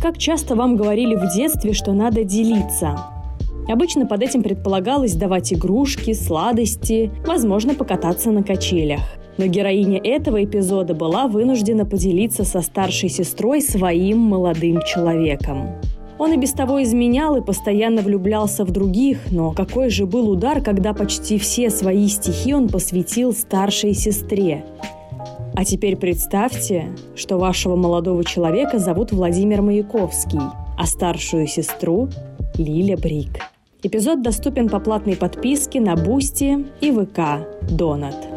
Как часто вам говорили в детстве, что надо делиться? Обычно под этим предполагалось давать игрушки, сладости, возможно, покататься на качелях. Но героиня этого эпизода была вынуждена поделиться со старшей сестрой своим молодым человеком. Он и без того изменял и постоянно влюблялся в других, но какой же был удар, когда почти все свои стихи он посвятил старшей сестре. А теперь представьте, что вашего молодого человека зовут Владимир Маяковский, а старшую сестру – Лиля Брик. Эпизод доступен по платной подписке на Boosty и ВК Донат.